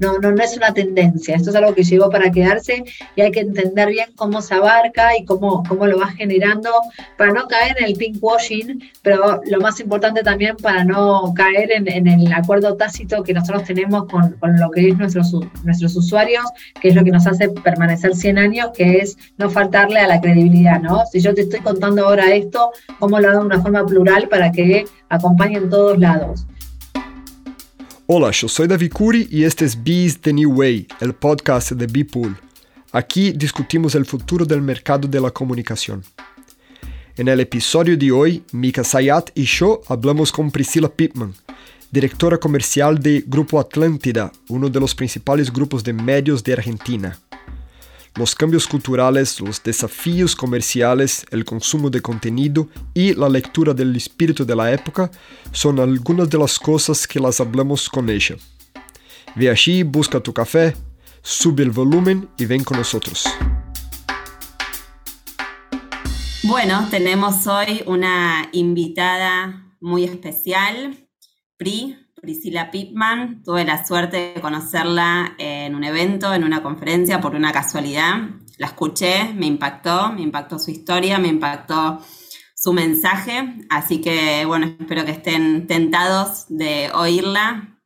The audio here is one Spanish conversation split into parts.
no, no, no es una tendencia, esto es algo que llegó para quedarse y hay que entender bien cómo se abarca y cómo, cómo lo va generando para no caer en el pinkwashing, pero lo más importante también para no caer en, el acuerdo tácito que nosotros tenemos con, con, lo que es nuestros, nuestros usuarios, que es lo que nos hace permanecer 100 años, que es no faltarle a la credibilidad, ¿no? Si yo te estoy contando ahora esto, ¿cómo lo hago de una forma plural para que acompañe en todos lados? Hola, yo soy David Curi y este es Bees the New Way, el podcast de Beepool. Aquí discutimos el futuro del mercado de la comunicación. En el episodio de hoy, Mika Sayat y yo hablamos con Priscila Pittman, directora comercial de Grupo Atlántida, uno de los principales grupos de medios de Argentina. Los cambios culturales, los desafíos comerciales, el consumo de contenido y la lectura del espíritu de la época son algunas de las cosas que las hablamos con ella. Ve allí, busca tu café, sube el volumen y ven con nosotros. Bueno, tenemos hoy una invitada muy especial, Pri, Priscila Pittman. Tuve la suerte de conocerla en un evento, en una conferencia, por una casualidad. La escuché, me impactó, me impactó su historia, me impactó su mensaje. Así que, bueno, espero que estén tentados de oírla.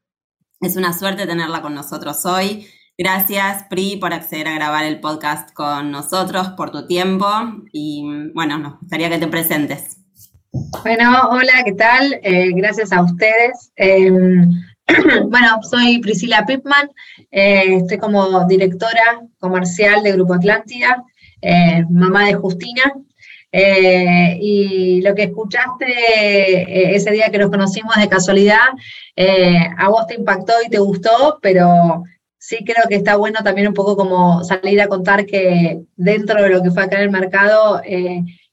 Es una suerte tenerla con nosotros hoy. Gracias, Pri, por acceder a grabar el podcast con nosotros, por tu tiempo. Y bueno, nos gustaría que te presentes. Bueno, hola, ¿qué tal? Eh, gracias a ustedes. Em, bueno, soy Priscila Pipman, eh, estoy como directora comercial de Grupo Atlántida, eh, mamá de Justina. y lo que escuchaste ese día que nos conocimos de casualidad, a vos te impactó y te gustó, pero sí creo que está bueno también un poco como salir a contar que dentro de lo que fue acá en el mercado,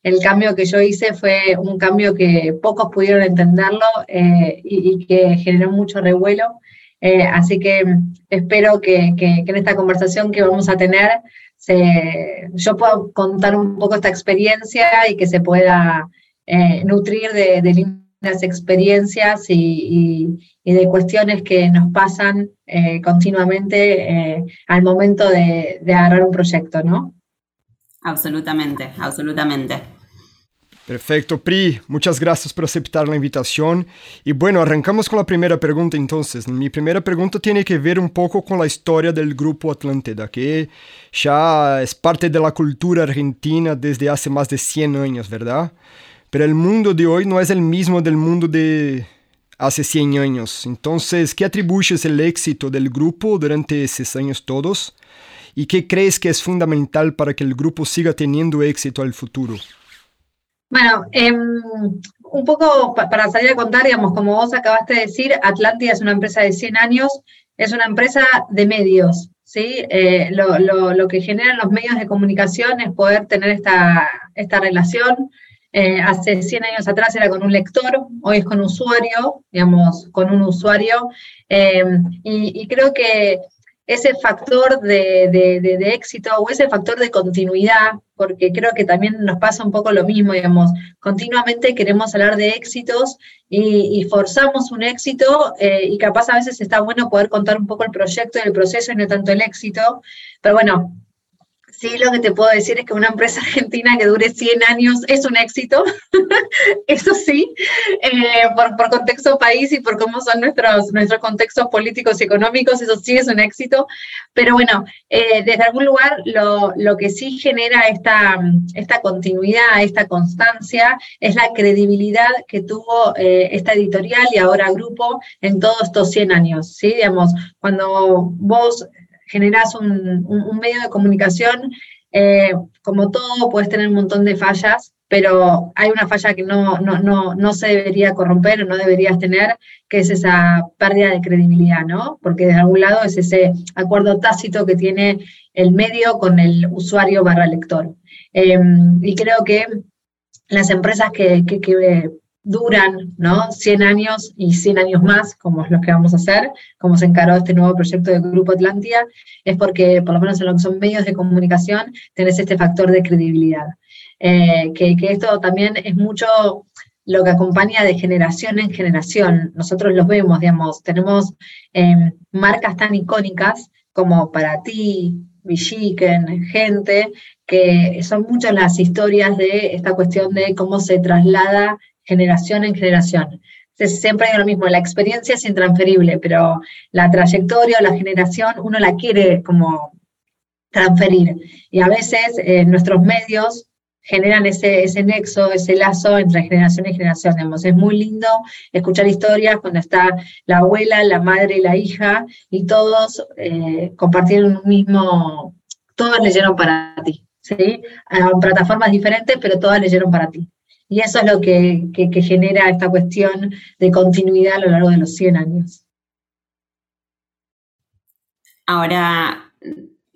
el cambio que yo hice fue un cambio que pocos pudieron entenderlo eh, y, que generó mucho revuelo. Eh, así que espero que, en esta conversación que vamos a tener yo pueda contar un poco esta experiencia y que se pueda eh, nutrir de, lindas experiencias y, de cuestiones que nos pasan continuamente al momento de, de agarrar un proyecto, ¿no? Absolutamente, absolutamente. Perfecto, Pri, muchas gracias por aceptar la invitación. Y bueno, arrancamos con la primera pregunta entonces. Mi primera pregunta tiene que ver un poco con la historia del Grupo Atlántida, que ya es parte de la cultura argentina desde hace más de 100 años, ¿verdad? Pero el mundo de hoy no es el mismo del mundo de hace 100 años. Entonces, ¿qué atribuyes el éxito del grupo durante esos años todos? ¿Y qué crees que es fundamental para que el grupo siga teniendo éxito al futuro? Bueno, em, un poco para salir a contar, digamos, como vos acabaste de decir, Atlántida es una empresa de 100 años, es una empresa de medios, ¿sí? Eh, lo, que generan los medios de comunicación es poder tener esta, esta relación. Eh, hace 100 años atrás era con un lector, hoy es con un usuario, digamos, con un usuario. Em, y creo que ese factor de, éxito o ese factor de continuidad, porque creo que también nos pasa un poco lo mismo, digamos, continuamente queremos hablar de éxitos y, forzamos un éxito eh, y capaz a veces está bueno poder contar un poco el proyecto y el proceso y no tanto el éxito, pero bueno, Sí, lo que te puedo decir es que una empresa argentina que dure 100 años es un éxito, eso sí, eh, por, contexto país y por cómo son nuestros, nuestros contextos políticos y económicos, eso sí es un éxito, pero bueno, eh, desde algún lugar lo, lo, que sí genera esta, esta continuidad, esta constancia, es la credibilidad que tuvo eh, esta editorial y ahora grupo en todos estos 100 años, ¿sí? Digamos, cuando vos generas un, medio de comunicación, eh, como todo, puedes tener un montón de fallas, pero hay una falla que no, no, no, se debería corromper o no deberías tener, que es esa pérdida de credibilidad, ¿no? Porque de algún lado es ese acuerdo tácito que tiene el medio con el usuario barra lector. Em, y creo que las empresas que, que duran ¿no? 100 años y 100 años más, como es lo que vamos a hacer, como se encaró este nuevo proyecto de Grupo Atlántida, es porque, por lo menos en lo que son medios de comunicación, tenés este factor de credibilidad. Eh, que, esto también es mucho lo que acompaña de generación en generación. Nosotros los vemos, digamos, tenemos em, marcas tan icónicas como para ti, Villiquen, gente, que son muchas las historias de esta cuestión de cómo se traslada generación en generación. siempre hay lo mismo, la experiencia es intransferible, pero la trayectoria o la generación uno la quiere como transferir. Y a veces eh, nuestros medios generan ese, ese nexo, ese lazo entre generación y generación. Es muy lindo escuchar historias cuando está la abuela, la madre y la hija, y todos eh, compartieron un mismo, todos leyeron para ti, ¿sí? A plataformas diferentes, pero todas leyeron para ti. Y eso es lo que, que genera esta cuestión de continuidad a lo largo de los 100 años. Ahora,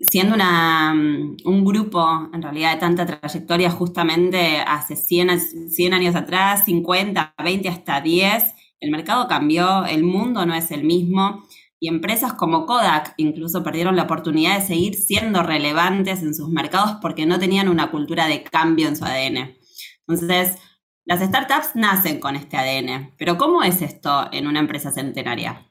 siendo mm, un grupo, en realidad, de tanta trayectoria, justamente hace 100, 100 años atrás, 50, 20, hasta 10, el mercado cambió, el mundo no es el mismo y empresas como Kodak incluso perdieron la oportunidad de seguir siendo relevantes en sus mercados porque no tenían una cultura de cambio en su ADN. Entonces, las startups nacen con este ADN, pero ¿cómo es esto en una empresa centenaria?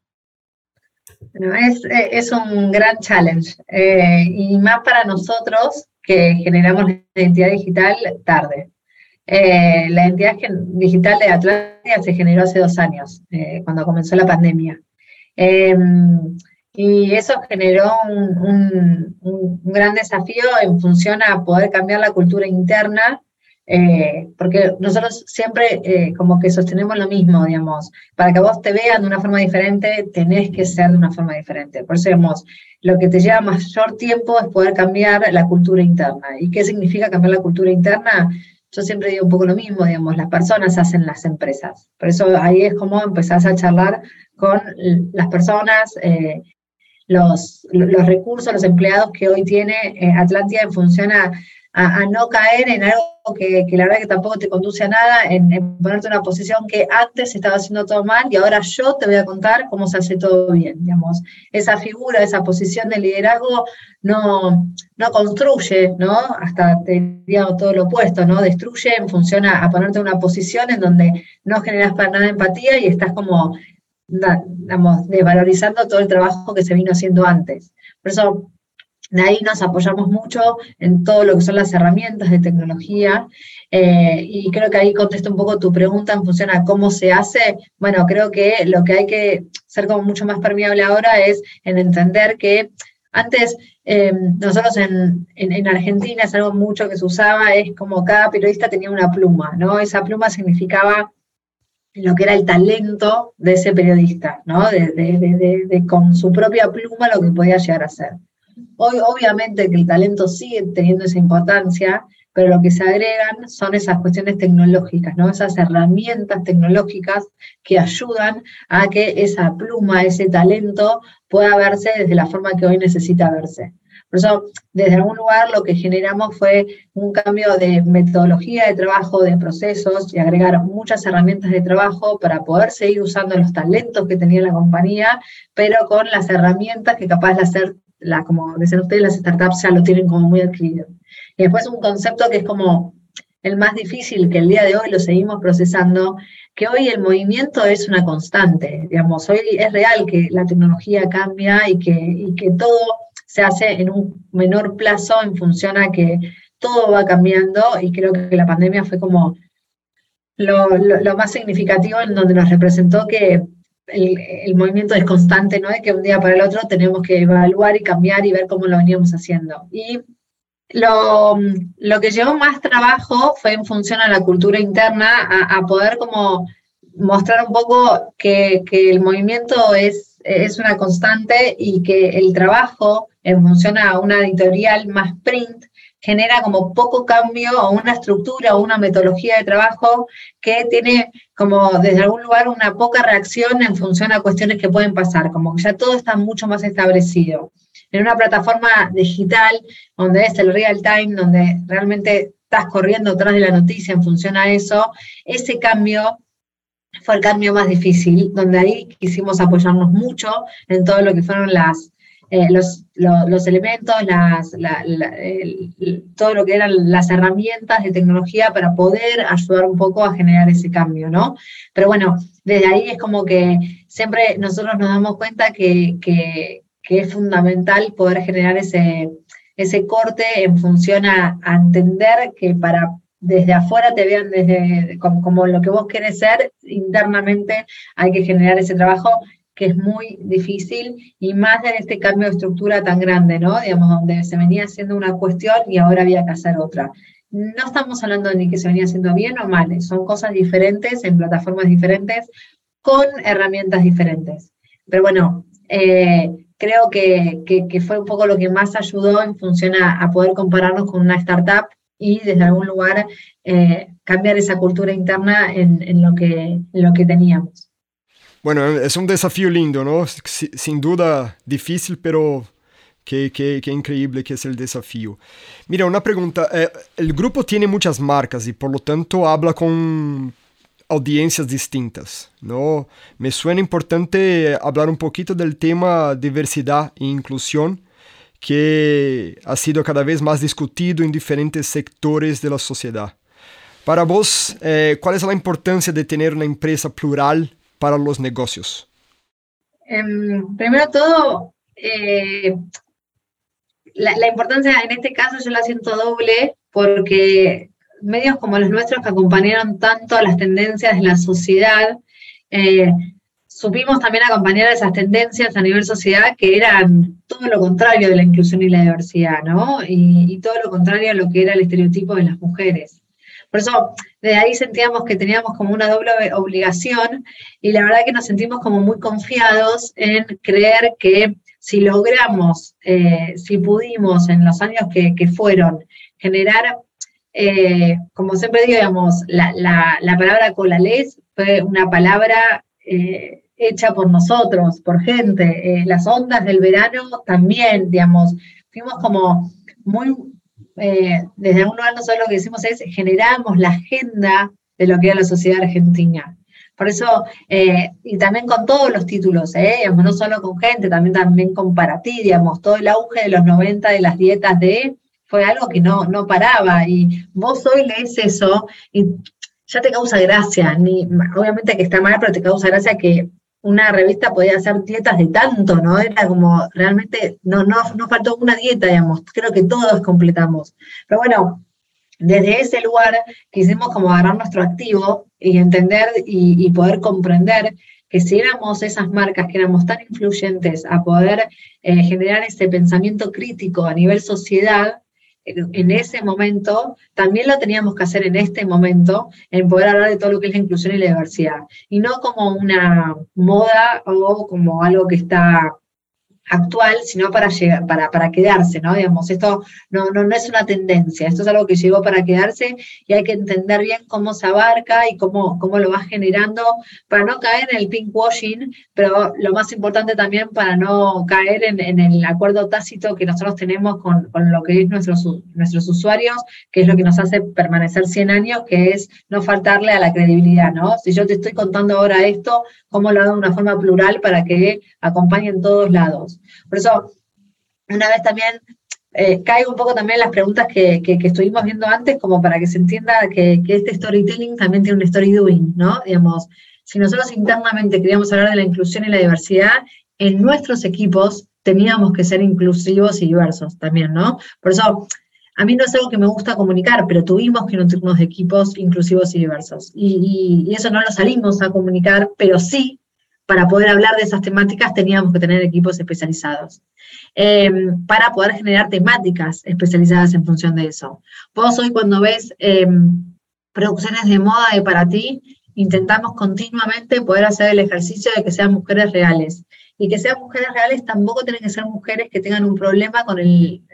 es, eh, es un gran challenge eh, y más para nosotros que generamos la identidad digital tarde. Eh, la identidad digital de Atlantia se generó hace dos años, cuando comenzó la pandemia. Em, y eso generó un, un, gran desafío en función a poder cambiar la cultura interna eh, porque nosotros siempre eh, como que sostenemos lo mismo, digamos, para que vos te vean de una forma diferente, tenés que ser de una forma diferente. Por eso, digamos, lo que te lleva mayor tiempo es poder cambiar la cultura interna. ¿Y qué significa cambiar la cultura interna? Yo siempre digo un poco lo mismo, digamos, las personas hacen las empresas. Por eso ahí es como empezás a charlar con las personas, eh, los, los recursos, los empleados que hoy tiene Atlántida en función a a, no caer en algo que, la verdad que tampoco te conduce a nada, en, ponerte en una posición que antes estaba haciendo todo mal y ahora yo te voy a contar cómo se hace todo bien, digamos. Esa figura, esa posición de liderazgo no, no construye, ¿no? Hasta te diría todo lo opuesto, ¿no? Destruye en función a, ponerte en una posición en donde no generas para nada empatía y estás como, digamos, desvalorizando todo el trabajo que se vino haciendo antes. Por eso de ahí nos apoyamos mucho en todo lo que son las herramientas de tecnología eh, y creo que ahí contesto un poco tu pregunta en función a cómo se hace. Bueno, creo que lo que hay que ser como mucho más permeable ahora es en entender que antes em, nosotros en, en, Argentina es algo mucho que se usaba, es como cada periodista tenía una pluma, ¿no? Esa pluma significaba lo que era el talento de ese periodista, ¿no? De, de, de, con su propia pluma lo que podía llegar a ser. Hoy obviamente que el talento sigue teniendo esa importancia, pero lo que se agregan son esas cuestiones tecnológicas, ¿no? Esas herramientas tecnológicas que ayudan a que esa pluma, ese talento pueda verse desde la forma que hoy necesita verse. Por eso, desde algún lugar lo que generamos fue un cambio de metodología de trabajo, de procesos y agregar muchas herramientas de trabajo para poder seguir usando los talentos que tenía la compañía, pero con las herramientas que capaz de hacer como dicen ustedes, las startups ya lo tienen como muy adquirido. Y después un concepto que es como el más difícil, que el día de hoy lo seguimos procesando, que hoy el movimiento es una constante, digamos, hoy es real que la tecnología cambia y que, y que todo se hace en un menor plazo en función a que todo va cambiando y creo que la pandemia fue como lo, lo más significativo en donde nos representó que el, movimiento es constante, ¿no? De que un día para el otro tenemos que evaluar y cambiar y ver cómo lo veníamos haciendo. Y lo, que llevó más trabajo fue en función a la cultura interna, a, poder como mostrar un poco que, el movimiento es, es una constante y que el trabajo en función a una editorial más print genera como poco cambio o una estructura o una metodología de trabajo que tiene como desde algún lugar una poca reacción en función a cuestiones que pueden pasar, como que ya todo está mucho más establecido. En una plataforma digital donde es el real time, donde realmente estás corriendo atrás de la noticia en función a eso, ese cambio fue el cambio más difícil, donde ahí quisimos apoyarnos mucho en todo lo que fueron las eh, los, los, elementos, todo lo que eran las herramientas de tecnología para poder ayudar un poco a generar ese cambio, ¿no? Pero bueno, desde ahí es como que siempre nosotros nos damos cuenta que, que, es fundamental poder generar ese, ese corte en función a, entender que para desde afuera te vean desde como, como, lo que vos querés ser, internamente hay que generar ese trabajo que es muy difícil y más en este cambio de estructura tan grande, ¿no? Digamos, donde se venía haciendo una cuestión y ahora había que hacer otra. No estamos hablando de ni que se venía haciendo bien o mal, son cosas diferentes en plataformas diferentes con herramientas diferentes. Pero bueno, eh, creo que, que, fue un poco lo que más ayudó en función a, poder compararnos con una startup y desde algún lugar eh, cambiar esa cultura interna en, lo que, en lo que teníamos. Bueno, es un desafío lindo, ¿no? Sin duda difícil, pero qué, qué, qué, increíble que es el desafío. Mira, una pregunta. Eh, el grupo tiene muchas marcas y por lo tanto habla con audiencias distintas, ¿no? Me suena importante hablar un poquito del tema diversidad e inclusión que ha sido cada vez más discutido en diferentes sectores de la sociedad. Para vos, eh, ¿cuál es la importancia de tener una empresa plural para los negocios? Em, primero todo, eh, la, importancia en este caso yo la siento doble porque medios como los nuestros que acompañaron tanto a las tendencias de la sociedad, eh, supimos también acompañar esas tendencias a nivel sociedad que eran todo lo contrario de la inclusión y la diversidad, ¿no? y todo lo contrario a lo que era el estereotipo de las mujeres. Por eso, de ahí sentíamos que teníamos como una doble obligación y la verdad que nos sentimos como muy confiados en creer que si logramos, eh, si pudimos en los años que, fueron generar, eh, como siempre digo, digamos, la, la, palabra colales fue una palabra eh, hecha por nosotros, por gente. las ondas del verano también, digamos, fuimos como muy eh, desde algún lugar nosotros lo que decimos es generamos la agenda de lo que era la sociedad argentina. Por eso, eh, y también con todos los títulos, eh, no solo con gente, también, también con para ti, digamos, todo el auge de los 90 de las dietas de fue algo que no, no paraba. Y vos hoy lees eso y ya te causa gracia, ni, obviamente que está mal, pero te causa gracia que una revista podía hacer dietas de tanto, ¿no? Era como realmente, no, no, no faltó una dieta, digamos, creo que todos completamos. Pero bueno, desde ese lugar quisimos como agarrar nuestro activo y entender y, poder comprender que si éramos esas marcas que éramos tan influyentes a poder eh, generar ese pensamiento crítico a nivel sociedad, en ese momento, también lo teníamos que hacer en este momento, en poder hablar de todo lo que es la inclusión y la diversidad, y no como una moda o como algo que está actual, sino para, llegar, para, para quedarse, ¿no? Digamos, esto no, no, no es una tendencia, esto es algo que llegó para quedarse y hay que entender bien cómo se abarca y cómo, cómo lo va generando para no caer en el pinkwashing, pero lo más importante también para no caer en, en el acuerdo tácito que nosotros tenemos con, con, lo que es nuestros, nuestros usuarios, que es lo que nos hace permanecer 100 años, que es no faltarle a la credibilidad, ¿no? Si yo te estoy contando ahora esto, ¿cómo lo hago de una forma plural para que acompañe en todos lados? Por eso, una vez también eh, caigo un poco también en las preguntas que, estuvimos viendo antes, como para que se entienda que, este storytelling también tiene un story doing, ¿no? Digamos, si nosotros internamente queríamos hablar de la inclusión y la diversidad, en nuestros equipos teníamos que ser inclusivos y diversos también, ¿no? Por eso, a mí no es algo que me gusta comunicar, pero tuvimos que nutrirnos de equipos inclusivos y diversos. y, eso no lo salimos a comunicar, pero sí para poder hablar de esas temáticas teníamos que tener equipos especializados. Eh, para poder generar temáticas especializadas en función de eso. Vos hoy cuando ves eh, producciones de moda de para ti, intentamos continuamente poder hacer el ejercicio de que sean mujeres reales. Y que sean mujeres reales tampoco tienen que ser mujeres que tengan un problema con el,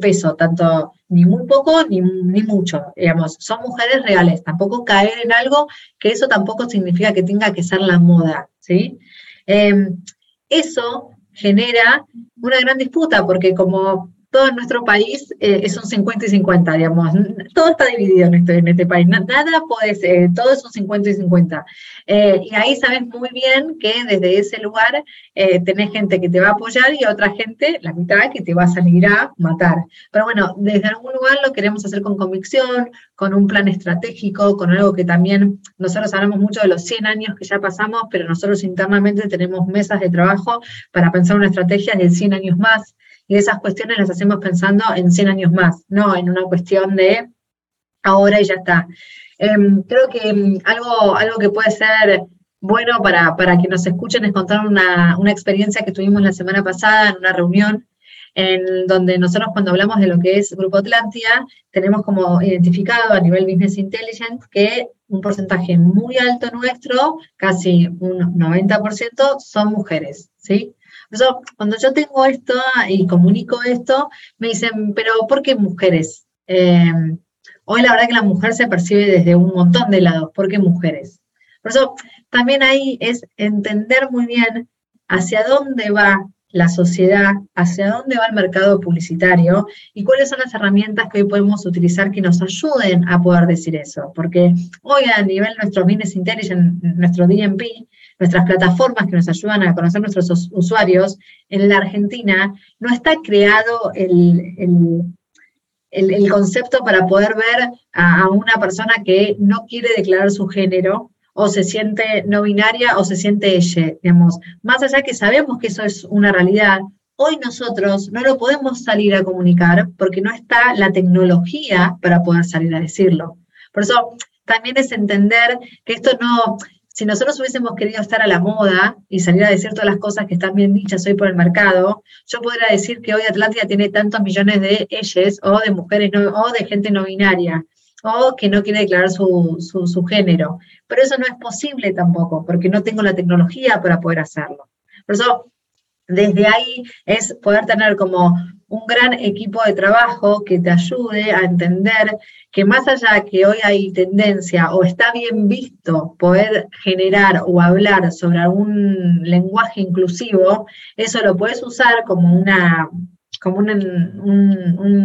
peso, tanto ni muy poco ni, ni, mucho. Digamos, son mujeres reales, tampoco caer en algo que eso tampoco significa que tenga que ser la moda. ¿sí? Em, eso genera una gran disputa, porque como todo nuestro país eh, es un 50 y 50, digamos. Todo está dividido en este, en este país. Nada puede ser, todo es un 50 y 50. Eh, y ahí sabes muy bien que desde ese lugar eh, tenés gente que te va a apoyar y otra gente, la mitad, que te va a salir a matar. Pero bueno, desde algún lugar lo queremos hacer con convicción, con un plan estratégico, con algo que también nosotros hablamos mucho de los 100 años que ya pasamos, pero nosotros internamente tenemos mesas de trabajo para pensar una estrategia de 100 años más y esas cuestiones las hacemos pensando en 100 años más, no en una cuestión de ahora y ya está. Em, creo que em, algo, algo que puede ser bueno para, para que nos escuchen es contar una, una, experiencia que tuvimos la semana pasada en una reunión en donde nosotros cuando hablamos de lo que es Grupo Atlántida, tenemos como identificado a nivel Business Intelligence que un porcentaje muy alto nuestro, casi un 90%, son mujeres, ¿sí? Cuando yo tengo esto y comunico esto, me dicen, pero ¿por qué mujeres? Eh, hoy la verdad que la mujer se percibe desde un montón de lados, ¿por qué mujeres? Por eso también ahí es entender muy bien hacia dónde va la sociedad, hacia dónde va el mercado publicitario y cuáles son las herramientas que hoy podemos utilizar que nos ayuden a poder decir eso. Porque hoy a nivel nuestro Business Intelligence, nuestro DMP, nuestras plataformas que nos ayudan a conocer nuestros usuarios, en la Argentina no está creado el, el, concepto para poder ver a, una persona que no quiere declarar su género o se siente no binaria o se siente ella, digamos. Más allá que sabemos que eso es una realidad, hoy nosotros no lo podemos salir a comunicar porque no está la tecnología para poder salir a decirlo. Por eso también es entender que esto no, si nosotros hubiésemos querido estar a la moda y salir a decir todas las cosas que están bien dichas hoy por el mercado, yo podría decir que hoy Atlántida tiene tantos millones de ellas o de mujeres o de gente no binaria o que no quiere declarar su, su, género. Pero eso no es posible tampoco, porque no tengo la tecnología para poder hacerlo. Por eso, desde ahí es poder tener como un gran equipo de trabajo que te ayude a entender que más allá que hoy hay tendencia o está bien visto poder generar o hablar sobre algún lenguaje inclusivo, eso lo puedes usar como una como un,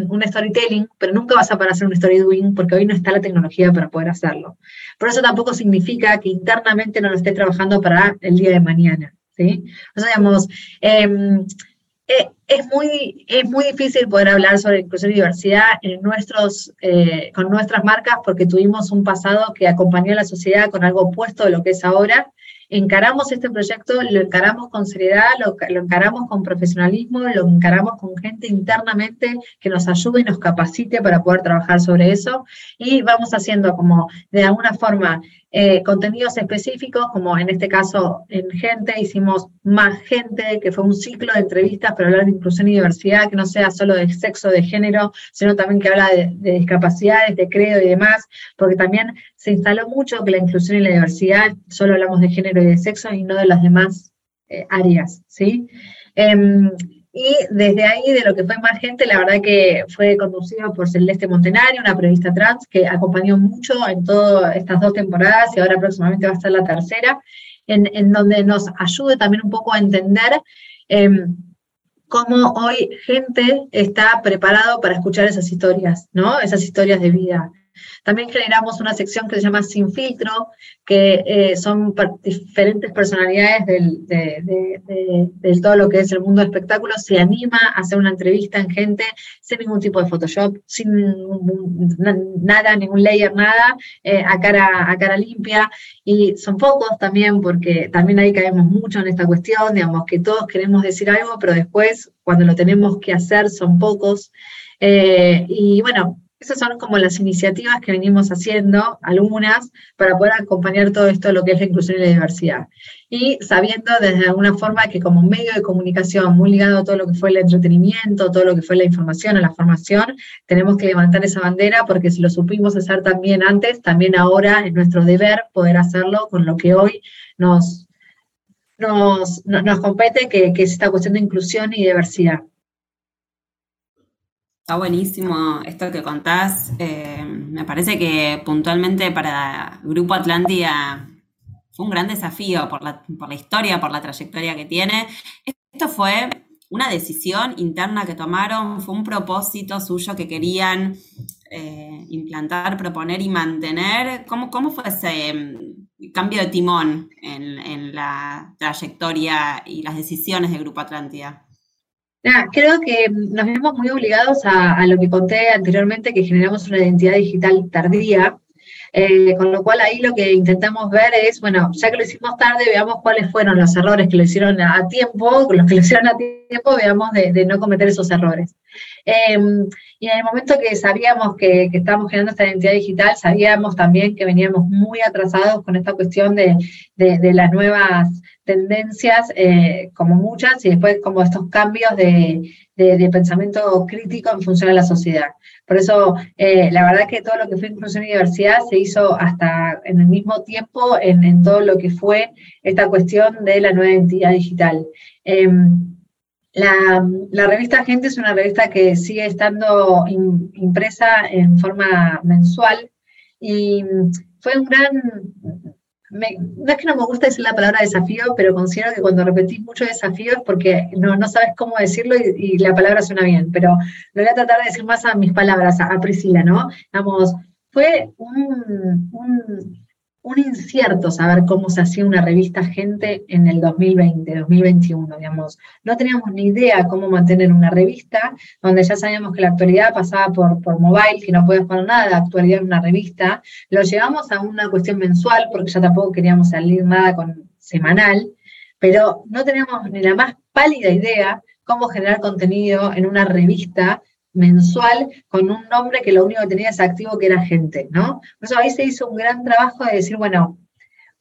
un, storytelling, pero nunca vas a poder hacer un story doing porque hoy no está la tecnología para poder hacerlo. Por eso tampoco significa que internamente no lo esté trabajando para el día de mañana. ¿sí? O sea, digamos, em, es, muy, es muy difícil poder hablar sobre inclusión y diversidad en nuestros, eh, con nuestras marcas porque tuvimos un pasado que acompañó a la sociedad con algo opuesto de lo que es ahora. Encaramos este proyecto, lo encaramos con seriedad, lo encaramos con profesionalismo, lo encaramos con gente internamente que nos ayude y nos capacite para poder trabajar sobre eso. Y vamos haciendo como de alguna forma eh, contenidos específicos, como en este caso en Gente, hicimos más gente, que fue un ciclo de entrevistas para hablar de inclusión y diversidad, que no sea solo de sexo, de género, sino también que habla de, discapacidades, de credo y demás, porque también se instaló mucho que la inclusión y la diversidad, solo hablamos de género y de sexo y no de las demás eh, áreas, ¿sí? Em, y desde ahí, de lo que fue más gente, la verdad que fue conducido por Celeste Montenario, una periodista trans que acompañó mucho en todas estas dos temporadas y ahora próximamente va a estar la tercera, en, donde nos ayude también un poco a entender em, cómo hoy gente está preparado para escuchar esas historias, ¿no? Esas historias de vida. También generamos una sección que se llama Sin Filtro, que eh, son diferentes personalidades del, de, todo lo que es el mundo del espectáculo. Se anima a hacer una entrevista en gente sin ningún tipo de Photoshop, sin nada, ningún layer, nada, eh, a, cara, a cara limpia. Y son pocos también, porque también ahí caemos mucho en esta cuestión, digamos, que todos queremos decir algo, pero después, cuando lo tenemos que hacer, son pocos. Eh, y bueno, esas son como las iniciativas que venimos haciendo, algunas, para poder acompañar todo esto, lo que es la inclusión y la diversidad. Y sabiendo desde alguna forma que como medio de comunicación muy ligado a todo lo que fue el entretenimiento, todo lo que fue la información o la formación, tenemos que levantar esa bandera porque si lo supimos hacer también antes, también ahora es nuestro deber poder hacerlo con lo que hoy nos, nos, nos compete, que, que es esta cuestión de inclusión y diversidad. Está buenísimo esto que contás. Eh, me parece que puntualmente para Grupo Atlántida fue un gran desafío por la, por la, historia, por la trayectoria que tiene. Esto fue una decisión interna que tomaron, fue un propósito suyo que querían eh, implantar, proponer y mantener. ¿Cómo, cómo fue ese mm, cambio de timón en, la trayectoria y las decisiones del Grupo Atlántida? Creo que nos vemos muy obligados a, lo que conté anteriormente, que generamos una identidad digital tardía, eh, con lo cual ahí lo que intentamos ver es, bueno, ya que lo hicimos tarde, veamos cuáles fueron los errores que lo hicieron a tiempo, los que lo hicieron a tiempo, veamos de, no cometer esos errores. Em, y en el momento que sabíamos que, estábamos generando esta identidad digital, sabíamos también que veníamos muy atrasados con esta cuestión de las nuevas tendencias, eh, como muchas, y después como estos cambios de, pensamiento crítico en función de la sociedad. Por eso, eh, la verdad que todo lo que fue inclusión y diversidad se hizo hasta en el mismo tiempo en, todo lo que fue esta cuestión de la nueva identidad digital. Em, la, revista Gente es una revista que sigue estando impresa en forma mensual y fue un gran no es que no me gusta decir la palabra desafío, pero considero que cuando repetís mucho desafío es porque no, no sabes cómo decirlo y, la palabra suena bien, pero lo voy a tratar de decir más a mis palabras, a, Priscila, ¿no? Vamos, fue un, un incierto saber cómo se hacía una revista Gente en el 2020, 2021, digamos. No teníamos ni idea cómo mantener una revista, donde ya sabíamos que la actualidad pasaba por, por mobile, que no podías poner nada de actualidad en una revista. Lo llevamos a una cuestión mensual, porque ya tampoco queríamos salir nada con semanal, pero no teníamos ni la más pálida idea cómo generar contenido en una revista mensual con un nombre que lo único que tenía es activo que era gente, ¿no? Por eso ahí se hizo un gran trabajo de decir, bueno,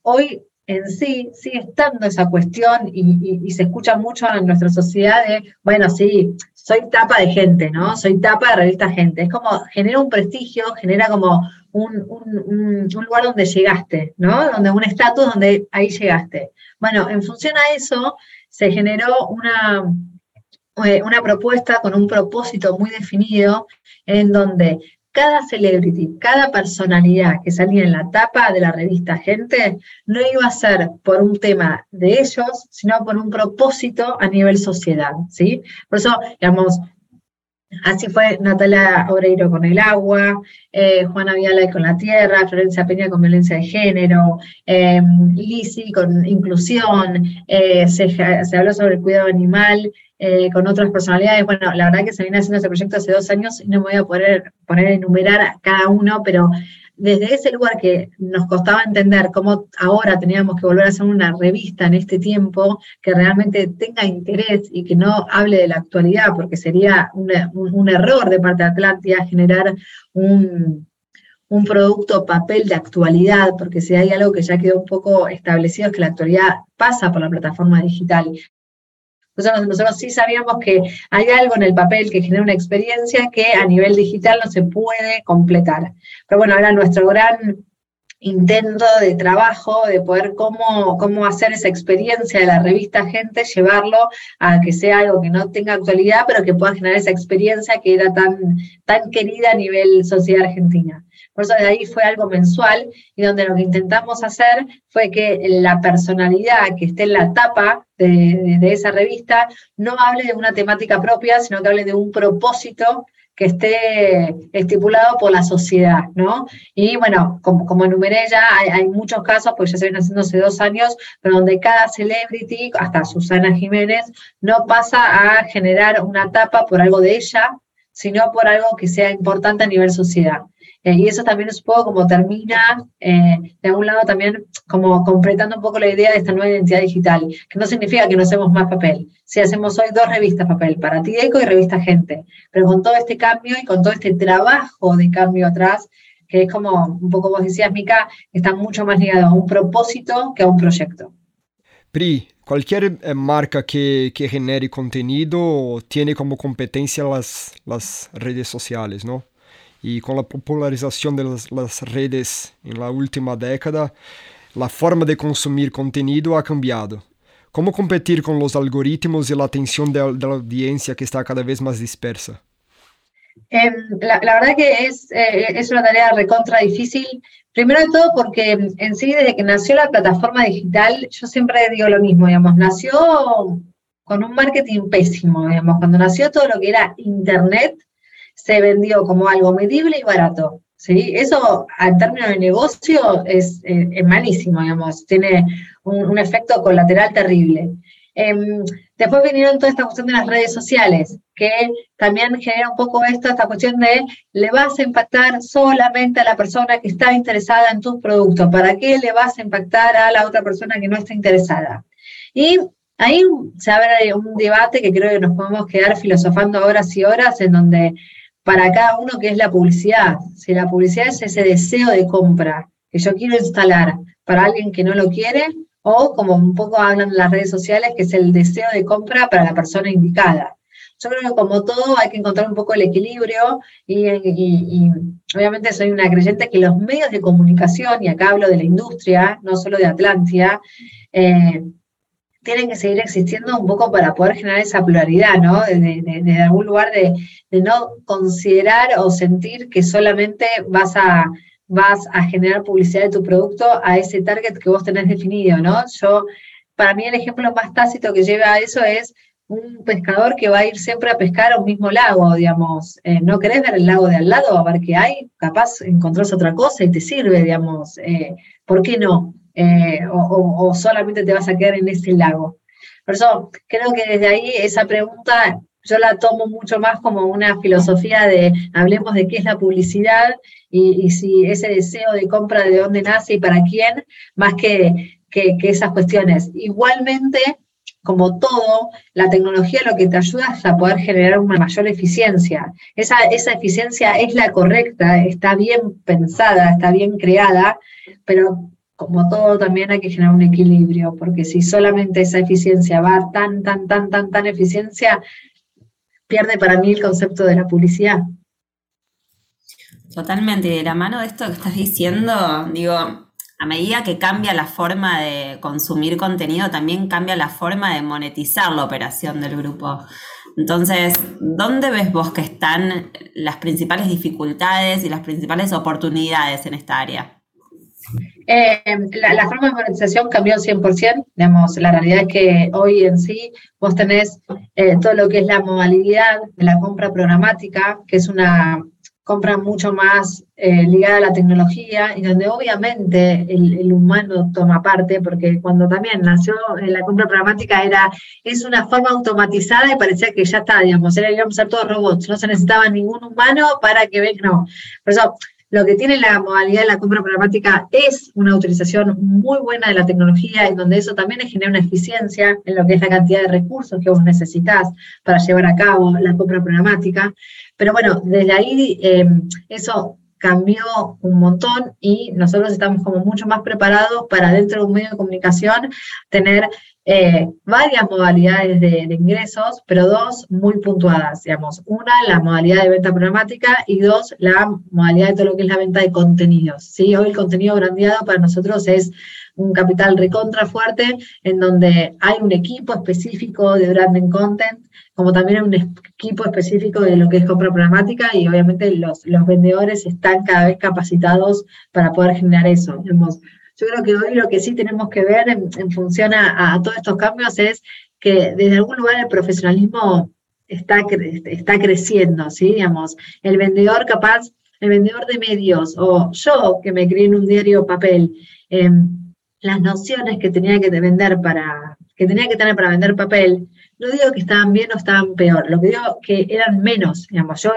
hoy en sí sigue estando esa cuestión y, se escucha mucho en nuestra sociedad de, bueno, sí, soy tapa de gente, ¿no? Soy tapa de revista gente. Es como, genera un prestigio, genera como un, un lugar donde llegaste, ¿no? Donde un estatus donde ahí llegaste. Bueno, en función a eso, se generó una, una propuesta con un propósito muy definido en donde cada celebrity, cada personalidad que salía en la tapa de la revista Gente, no iba a ser por un tema de ellos, sino por un propósito a nivel sociedad, ¿sí? Por eso, digamos, Así fue Natalia Oreiro con el agua, eh, Juana Viala con la tierra, Florencia Peña con violencia de género, eh, con inclusión, eh, se, habló sobre el cuidado animal eh, con otras personalidades. Bueno, la verdad que se viene haciendo ese proyecto hace dos años y no me voy a poder poner a enumerar a cada uno, pero desde ese lugar que nos costaba entender cómo ahora teníamos que volver a hacer una revista en este tiempo que realmente tenga interés y que no hable de la actualidad, porque sería un, error de parte de Atlántida generar un, un producto papel de actualidad, porque si hay algo que ya quedó un poco establecido es que la actualidad pasa por la plataforma digital. Nosotros, sí sabíamos que hay algo en el papel que genera una experiencia que a nivel digital no se puede completar. Pero bueno, ahora nuestro gran intento de trabajo, de poder cómo, cómo hacer esa experiencia de la revista Gente, llevarlo a que sea algo que no tenga actualidad, pero que pueda generar esa experiencia que era tan, tan querida a nivel sociedad argentina. Por eso de ahí fue algo mensual y donde lo que intentamos hacer fue que la personalidad que esté en la tapa de, esa revista no hable de una temática propia, sino que hable de un propósito que esté estipulado por la sociedad, ¿no? Y bueno, como, como enumeré ya, hay, muchos casos, pues ya se vienen haciendo hace dos años, pero donde cada celebrity, hasta Susana Jiménez, no pasa a generar una tapa por algo de ella, sino por algo que sea importante a nivel sociedad. Eh, y eso también es un poco como termina, eh, de algún lado también como completando un poco la idea de esta nueva identidad digital, que no significa que no hacemos más papel. Si hacemos hoy dos revistas papel, para ti Eco y Revista Gente, pero con todo este cambio y con todo este trabajo de cambio atrás, que es como un poco vos decías, Mica, está mucho más ligado a un propósito que a un proyecto. Pri, cualquier eh, marca que, que genere contenido tiene como competencia las, las redes sociales, ¿no? Y con la popularización de las, redes en la última década, la forma de consumir contenido ha cambiado. ¿Cómo competir con los algoritmos y la atención de, la audiencia que está cada vez más dispersa? Em, la, verdad que es, eh, es una tarea recontra difícil, primero de todo porque en sí desde que nació la plataforma digital, yo siempre digo lo mismo, digamos, nació con un marketing pésimo, digamos. Cuando nació todo lo que era Internet, se vendió como algo medible y barato. ¿sí? Eso, en términos de negocio, es, eh, malísimo, digamos. Tiene un, efecto colateral terrible. Em, después vinieron toda esta cuestión de las redes sociales, que también genera un poco esto, esta cuestión de le vas a impactar solamente a la persona que está interesada en tus productos. ¿Para qué le vas a impactar a la otra persona que no está interesada? Y ahí se abre un debate que creo que nos podemos quedar filosofando horas y horas, en donde para cada uno que es la publicidad, si la publicidad es ese deseo de compra que yo quiero instalar para alguien que no lo quiere, o como un poco hablan las redes sociales, que es el deseo de compra para la persona indicada. Yo creo que como todo hay que encontrar un poco el equilibrio y, obviamente soy una creyente que los medios de comunicación, y acá hablo de la industria, no solo de Atlantia, eh, tienen que seguir existiendo un poco para poder generar esa pluralidad, ¿no? De, algún lugar de, no considerar o sentir que solamente vas a vas a generar publicidad de tu producto a ese target que vos tenés definido, ¿no? Yo, para mí el ejemplo más tácito que lleva a eso es un pescador que va a ir siempre a pescar a un mismo lago, digamos. Eh, no querés ver el lago de al lado, a ver qué hay, capaz encontrás otra cosa y te sirve, digamos. Eh, ¿Por qué no? Eh, o, solamente te vas a quedar en ese lago. Por eso creo que desde ahí esa pregunta yo la tomo mucho más como una filosofía de hablemos de qué es la publicidad y, si ese deseo de compra de dónde nace y para quién, más que, que, esas cuestiones. Igualmente, como todo, la tecnología lo que te ayuda es a poder generar una mayor eficiencia. Esa, esa eficiencia es la correcta, está bien pensada, está bien creada, pero como todo también hay que generar un equilibrio, porque si solamente esa eficiencia va tan, tan, tan, tan, tan eficiencia, pierde para mí el concepto de la publicidad. Totalmente, de la mano de esto que estás diciendo, digo, a medida que cambia la forma de consumir contenido, también cambia la forma de monetizar la operación del grupo. Entonces, ¿dónde ves vos que están las principales dificultades y las principales oportunidades en esta área? Eh, la, forma de monetización cambió 100%, digamos, la realidad es que hoy en sí vos tenés eh, todo lo que es la modalidad de la compra programática, que es una compra mucho más eh, ligada a la tecnología y donde obviamente el, humano toma parte, porque cuando también nació la compra programática era, es una forma automatizada y parecía que ya está, digamos, era, íbamos a ser todos robots, no se necesitaba ningún humano para que venga, no. Por eso lo que tiene la modalidad de la compra programática es una utilización muy buena de la tecnología, en donde eso también genera una eficiencia en lo que es la cantidad de recursos que vos necesitas para llevar a cabo la compra programática. Pero bueno, desde ahí eh, eso cambió un montón y nosotros estamos como mucho más preparados para dentro de un medio de comunicación tener eh, varias modalidades de, ingresos, pero dos muy puntuadas, digamos. Una, la modalidad de venta programática y dos, la modalidad de todo lo que es la venta de contenidos. ¿sí? Hoy el contenido brandeado para nosotros es un capital recontra fuerte en donde hay un equipo específico de branding content, como también un equipo específico de lo que es compra programática y obviamente los, los vendedores están cada vez capacitados para poder generar eso. Yo creo que hoy lo que sí tenemos que ver en, función a, todos estos cambios es que desde algún lugar el profesionalismo está, está creciendo, ¿sí? Digamos, el vendedor capaz, el vendedor de medios, o yo que me crié en un diario papel, em, las nociones que tenía que vender para, que tenía que tener para vender papel, no digo que estaban bien o estaban peor, lo que digo que eran menos, digamos, yo,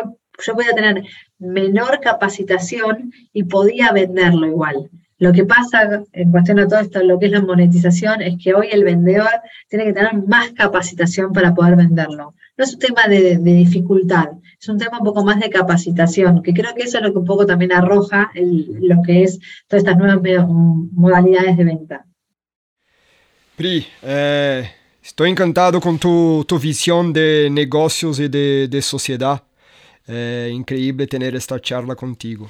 yo podía tener menor capacitación y podía venderlo igual. Lo que pasa en cuestión a todo esto, lo que es la monetización, es que hoy el vendedor tiene que tener más capacitación para poder venderlo. No es un tema de, dificultad, es un tema un poco más de capacitación, que creo que eso es lo que un poco también arroja lo que es todas estas nuevas modalidades de venta. Pri, eh, estoy encantado con tu, visión de negocios y de, sociedad. Eh, increíble tener esta charla contigo.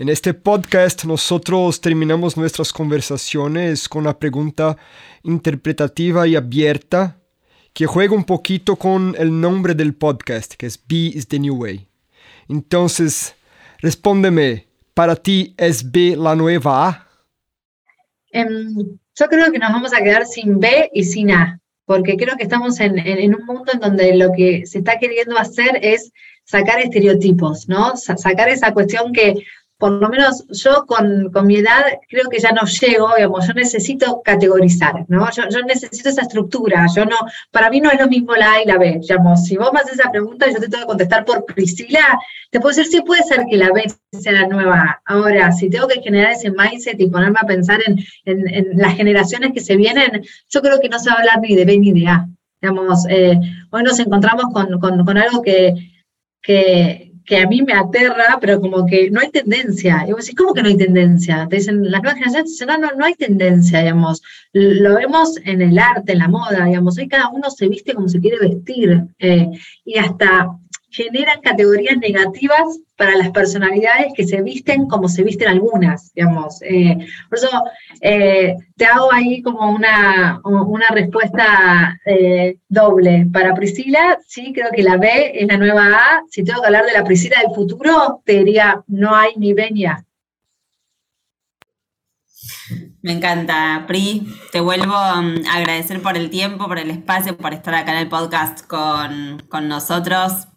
En este podcast nosotros terminamos nuestras conversaciones con una pregunta interpretativa y abierta que juega un poquito con el nombre del podcast, que es B is the New Way. Entonces, respóndeme, ¿para ti es B la nueva A? Em, yo creo que nos vamos a quedar sin B y sin A, porque creo que estamos en, un mundo en donde lo que se está queriendo hacer es sacar estereotipos, ¿no? sacar esa cuestión que por lo menos yo con, mi edad creo que ya no llego, digamos, yo necesito categorizar, ¿no? Yo, necesito esa estructura, yo no, para mí no es lo mismo la A y la B, digamos, si vos me haces esa pregunta y yo te tengo que contestar por Priscila, te puedo decir, sí puede ser que la B sea la nueva. Ahora, si tengo que generar ese mindset y ponerme a pensar en, las generaciones que se vienen, yo creo que no se va a hablar ni de B ni de A. Digamos, eh, hoy nos encontramos con, algo que, que que a mí me aterra, pero como que no hay tendencia. Y vos decís, ¿cómo que no hay tendencia? Te dicen, las nuevas generaciones dicen, no, no, no hay tendencia, digamos. Lo vemos en el arte, en la moda, digamos. Hoy cada uno se viste como se quiere vestir. Eh, y hasta generan categorías negativas para las personalidades que se visten como se visten algunas, digamos. Eh, por eso eh, te hago ahí como una, una respuesta eh, doble. Para Priscila, sí, creo que la B es la nueva A. Si tengo que hablar de la Priscila del futuro, te diría, no hay ni B ni A. Me encanta, Pri. Te vuelvo a agradecer por el tiempo, por el espacio, por estar acá en el podcast con, con nosotros.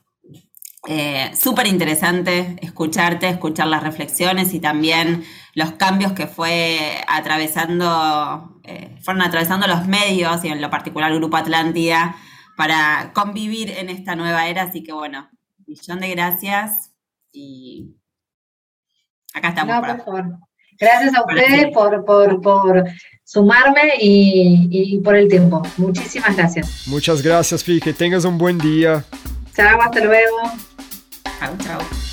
Eh, Súper interesante escucharte, escuchar las reflexiones y también los cambios que fue atravesando, eh, fueron atravesando los medios y en lo particular el Grupo Atlántida para convivir en esta nueva era. Así que bueno, millón de gracias y acá estamos. Gracias a ustedes por, por, sumarme y, y, por el tiempo. Muchísimas gracias. Muchas gracias, Fi. Que tengas un buen día. Chao, hasta luego. Chao, chao.